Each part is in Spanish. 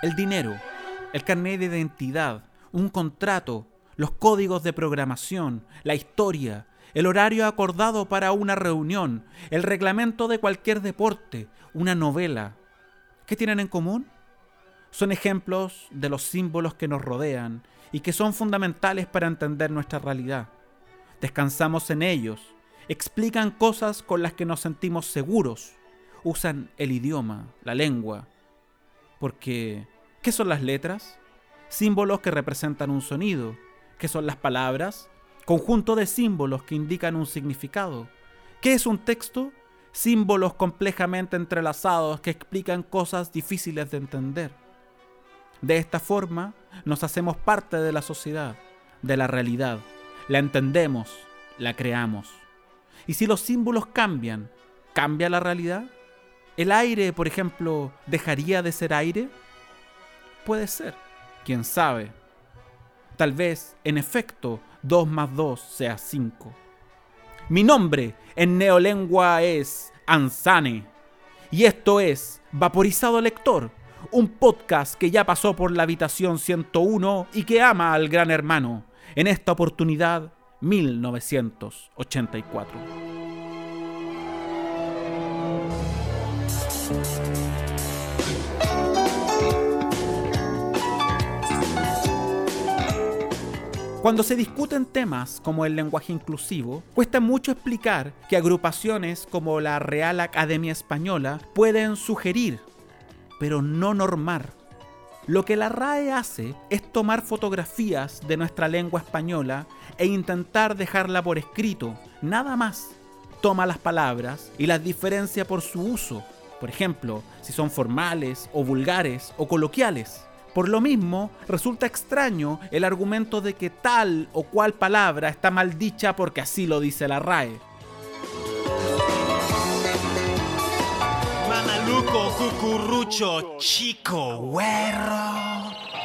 El dinero, el carnet de identidad, un contrato, los códigos de programación, la historia, el horario acordado para una reunión, el reglamento de cualquier deporte, una novela. ¿Qué tienen en común? Son ejemplos de los símbolos que nos rodean y que son fundamentales para entender nuestra realidad. Descansamos en ellos, explican cosas con las que nos sentimos seguros, usan el idioma, la lengua. Porque, ¿qué son las letras? Símbolos que representan un sonido. ¿Qué son las palabras? Conjunto de símbolos que indican un significado. ¿Qué es un texto? Símbolos complejamente entrelazados que explican cosas difíciles de entender. De esta forma, nos hacemos parte de la sociedad, de la realidad. La entendemos, la creamos. Y si los símbolos cambian, ¿cambia la realidad? ¿El aire, por ejemplo, dejaría de ser aire? Puede ser, quién sabe. Tal vez, en efecto, 2 más 2 sea 5. Mi nombre en neolengua es Ansane. Y esto es Vaporizado Lector, un podcast que ya pasó por la habitación 101 y que ama al gran hermano. En esta oportunidad, 1984. Cuando se discuten temas como el lenguaje inclusivo, cuesta mucho explicar que agrupaciones como la Real Academia Española pueden sugerir pero no normar. Lo que la RAE hace es tomar fotografías de nuestra lengua española e intentar dejarla por escrito, nada más. Toma las palabras y las diferencia por su uso, por ejemplo, si son formales o vulgares o coloquiales. Por lo mismo, resulta extraño el argumento de que tal o cual palabra está mal dicha porque así lo dice la RAE. Mamaluco, cucurrucho, chico, güero.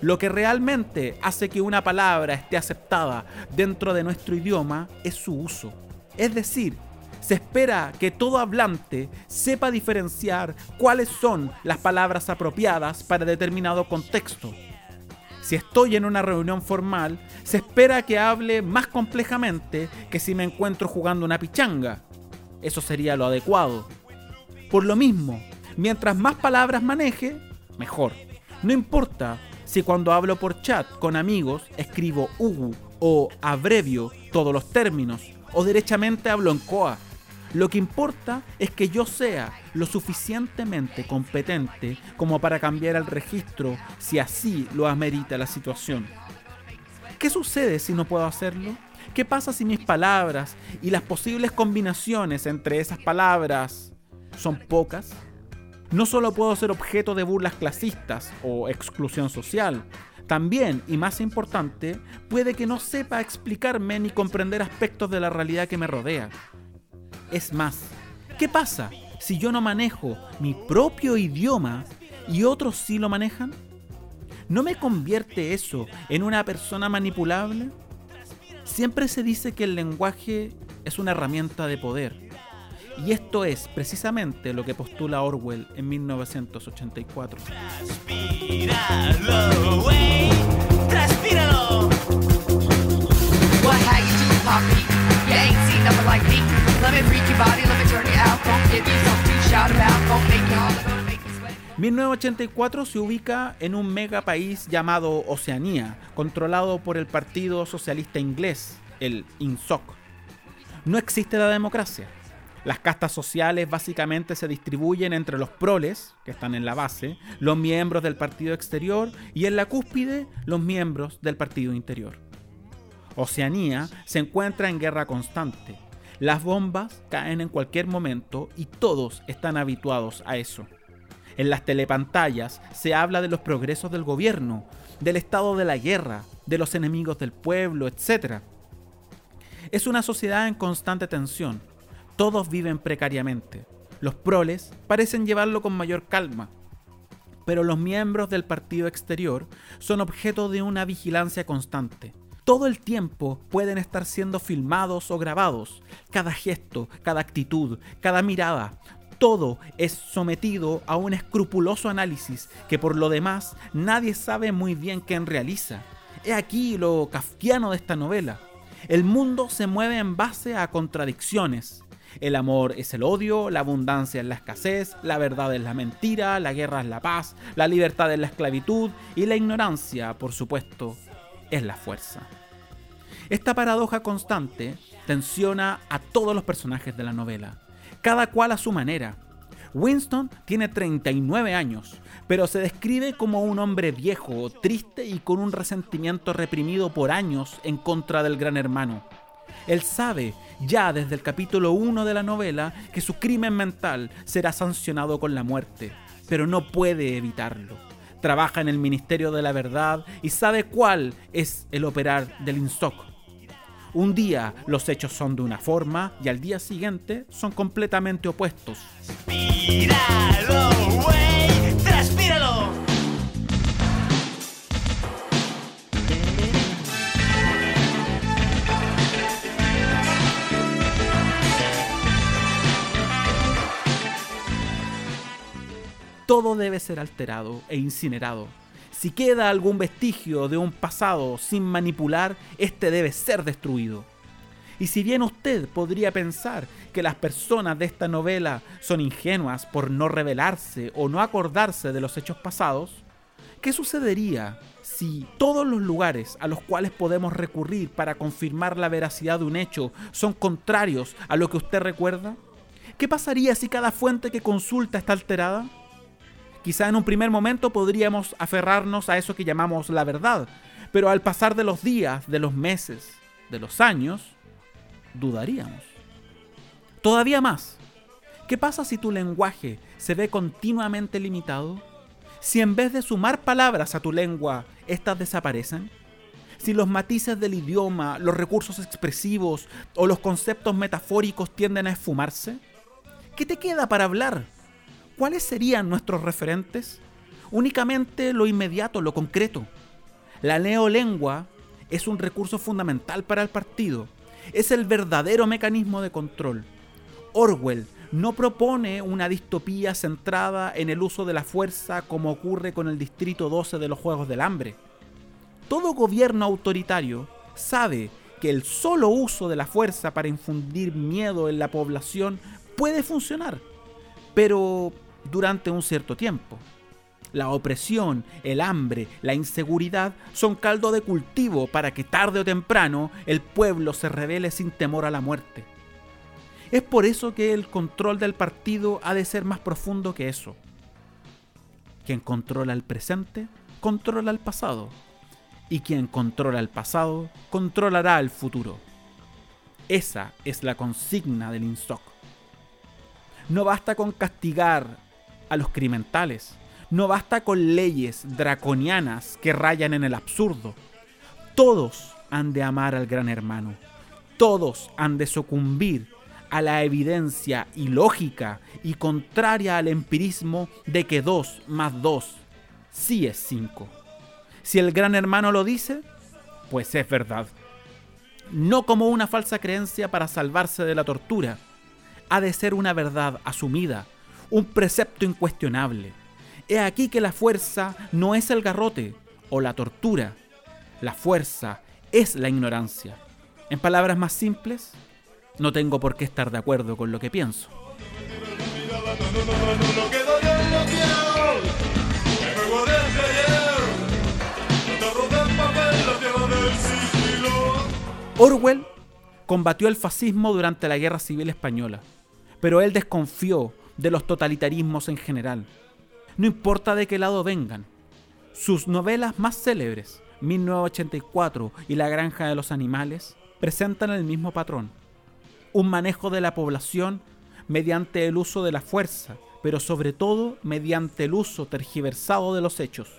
Lo que realmente hace que una palabra esté aceptada dentro de nuestro idioma es su uso. Es decir, se espera que todo hablante sepa diferenciar cuáles son las palabras apropiadas para determinado contexto. Si estoy en una reunión formal, se espera que hable más complejamente que si me encuentro jugando una pichanga. Eso sería lo adecuado. Por lo mismo, mientras más palabras maneje, mejor. No importa si cuando hablo por chat con amigos escribo UGU o abrevio todos los términos o derechamente hablo en COA. Lo que importa es que yo sea lo suficientemente competente como para cambiar el registro si así lo amerita la situación. ¿Qué sucede si no puedo hacerlo? ¿Qué pasa si mis palabras y las posibles combinaciones entre esas palabras son pocas? No solo puedo ser objeto de burlas clasistas o exclusión social, también, y más importante, puede que no sepa explicarme ni comprender aspectos de la realidad que me rodea. Es más, ¿qué pasa si yo no manejo mi propio idioma y otros sí lo manejan? ¿No me convierte eso en una persona manipulable? Siempre se dice que el lenguaje es una herramienta de poder. Y esto es precisamente lo que postula Orwell en 1984. Transpíralo, güey. Transpíralo. What how you do, Poppy? You ain't seen nothing like me. Let me freak your body, let me turn you out. Gonna give you something to shout about. Gonna make you holler, gonna make you sweat. 1984 se ubica en un mega país llamado Oceanía, controlado por el Partido Socialista Inglés, el INSOC. No existe la democracia. Las castas sociales básicamente se distribuyen entre los proles, que están en la base, los miembros del partido exterior y en la cúspide los miembros del partido interior. Oceanía se encuentra en guerra constante. Las bombas caen en cualquier momento y todos están habituados a eso. En las telepantallas se habla de los progresos del gobierno, del estado de la guerra, de los enemigos del pueblo, etc. Es una sociedad en constante tensión. Todos viven precariamente. Los proles parecen llevarlo con mayor calma, pero los miembros del partido exterior son objeto de una vigilancia constante. todo el tiempo pueden estar siendo filmados o grabados. Cada gesto, cada actitud, cada mirada, todo es sometido a un escrupuloso análisis que por lo demás nadie sabe muy bien quién realiza. He aquí lo kafkiano de esta novela. El mundo se mueve en base a contradicciones. El amor es el odio, la abundancia es la escasez, la verdad es la mentira, la guerra es la paz, la libertad es la esclavitud y la ignorancia, por supuesto, es la fuerza. Esta paradoja constante tensiona a todos los personajes de la novela, cada cual a su manera. Winston tiene 39 años, pero se describe como un hombre viejo, triste y con un resentimiento reprimido por años en contra del gran hermano. Él sabe ya desde el capítulo 1 de la novela que su crimen mental será sancionado con la muerte, pero no puede evitarlo. Trabaja en el Ministerio de la Verdad y sabe cuál es el operar del INSOC. Un día los hechos son de una forma y al día siguiente son completamente opuestos. Todo debe ser alterado e incinerado. Si queda algún vestigio de un pasado sin manipular, este debe ser destruido. Y si bien usted podría pensar que las personas de esta novela son ingenuas por no revelarse o no acordarse de los hechos pasados, ¿qué sucedería si todos los lugares a los cuales podemos recurrir para confirmar la veracidad de un hecho son contrarios a lo que usted recuerda? ¿Qué pasaría si cada fuente que consulta está alterada? Quizá en un primer momento podríamos aferrarnos a eso que llamamos la verdad, pero al pasar de los días, de los meses, de los años, dudaríamos. Todavía más, ¿qué pasa si tu lenguaje se ve continuamente limitado? Si en vez de sumar palabras a tu lengua, éstas desaparecen? Si los matices del idioma, los recursos expresivos o los conceptos metafóricos tienden a esfumarse? ¿Qué te queda para hablar? ¿Cuáles serían nuestros referentes? Únicamente lo inmediato, lo concreto. La neolengua es un recurso fundamental para el partido. Es el verdadero mecanismo de control. Orwell no propone una distopía centrada en el uso de la fuerza como ocurre con el Distrito 12 de los Juegos del Hambre. Todo gobierno autoritario sabe que el solo uso de la fuerza para infundir miedo en la población puede funcionar, pero durante un cierto tiempo. La opresión, el hambre, la inseguridad son caldo de cultivo para que tarde o temprano el pueblo se revele sin temor a la muerte. Es por eso que el control del partido ha de ser más profundo que eso. Quien controla el presente, controla el pasado. Y quien controla el pasado, controlará el futuro. Esa es la consigna del INSOC. No basta con castigar a los crimentales. No basta con leyes draconianas que rayan en el absurdo. Todos han de amar al gran hermano. Todos han de sucumbir a la evidencia ilógica y contraria al empirismo de que 2 más 2 sí es 5. Si el gran hermano lo dice, pues es verdad. No como una falsa creencia para salvarse de la tortura. Ha de ser una verdad asumida un precepto incuestionable. He aquí que la fuerza no es el garrote o la tortura. La fuerza es la ignorancia. En palabras más simples, no tengo por qué estar de acuerdo con lo que pienso. Orwell combatió el fascismo durante la Guerra Civil Española, pero él desconfió de los totalitarismos en general. No importa de qué lado vengan. Sus novelas más célebres, 1984 y La Granja de los Animales, presentan el mismo patrón. Un manejo de la población mediante el uso de la fuerza, pero sobre todo mediante el uso tergiversado de los hechos.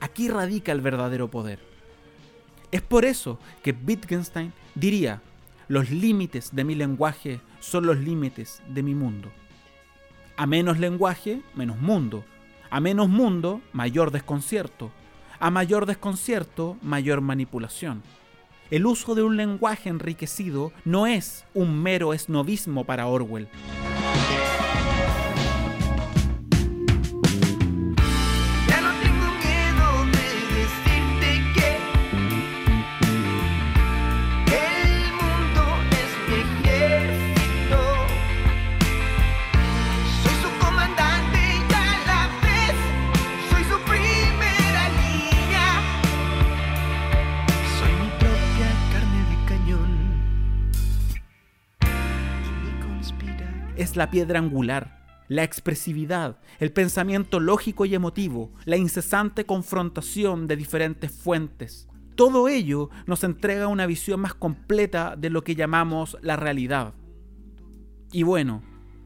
Aquí radica el verdadero poder. Es por eso que Wittgenstein diría, los límites de mi lenguaje son los límites de mi mundo. A menos lenguaje, menos mundo. A menos mundo, mayor desconcierto. A mayor desconcierto, mayor manipulación. El uso de un lenguaje enriquecido no es un mero esnovismo para Orwell. La piedra angular, la expresividad, el pensamiento lógico y emotivo, la incesante confrontación de diferentes fuentes. Todo ello nos entrega una visión más completa de lo que llamamos la realidad. Y bueno,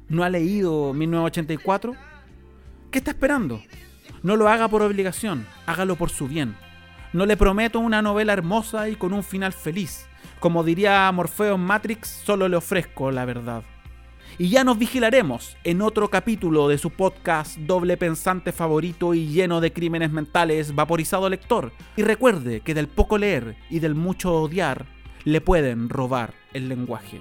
¿no ha leído 1984? ¿Qué está esperando? No lo haga por obligación, hágalo por su bien. No le prometo una novela hermosa y con un final feliz. Como diría Morfeo en Matrix, solo le ofrezco la verdad. Y ya nos vigilaremos en otro capítulo de su podcast doble pensante favorito y lleno de crímenes mentales, Vaporizado Lector. Y recuerde que del poco leer y del mucho odiar le pueden robar el lenguaje.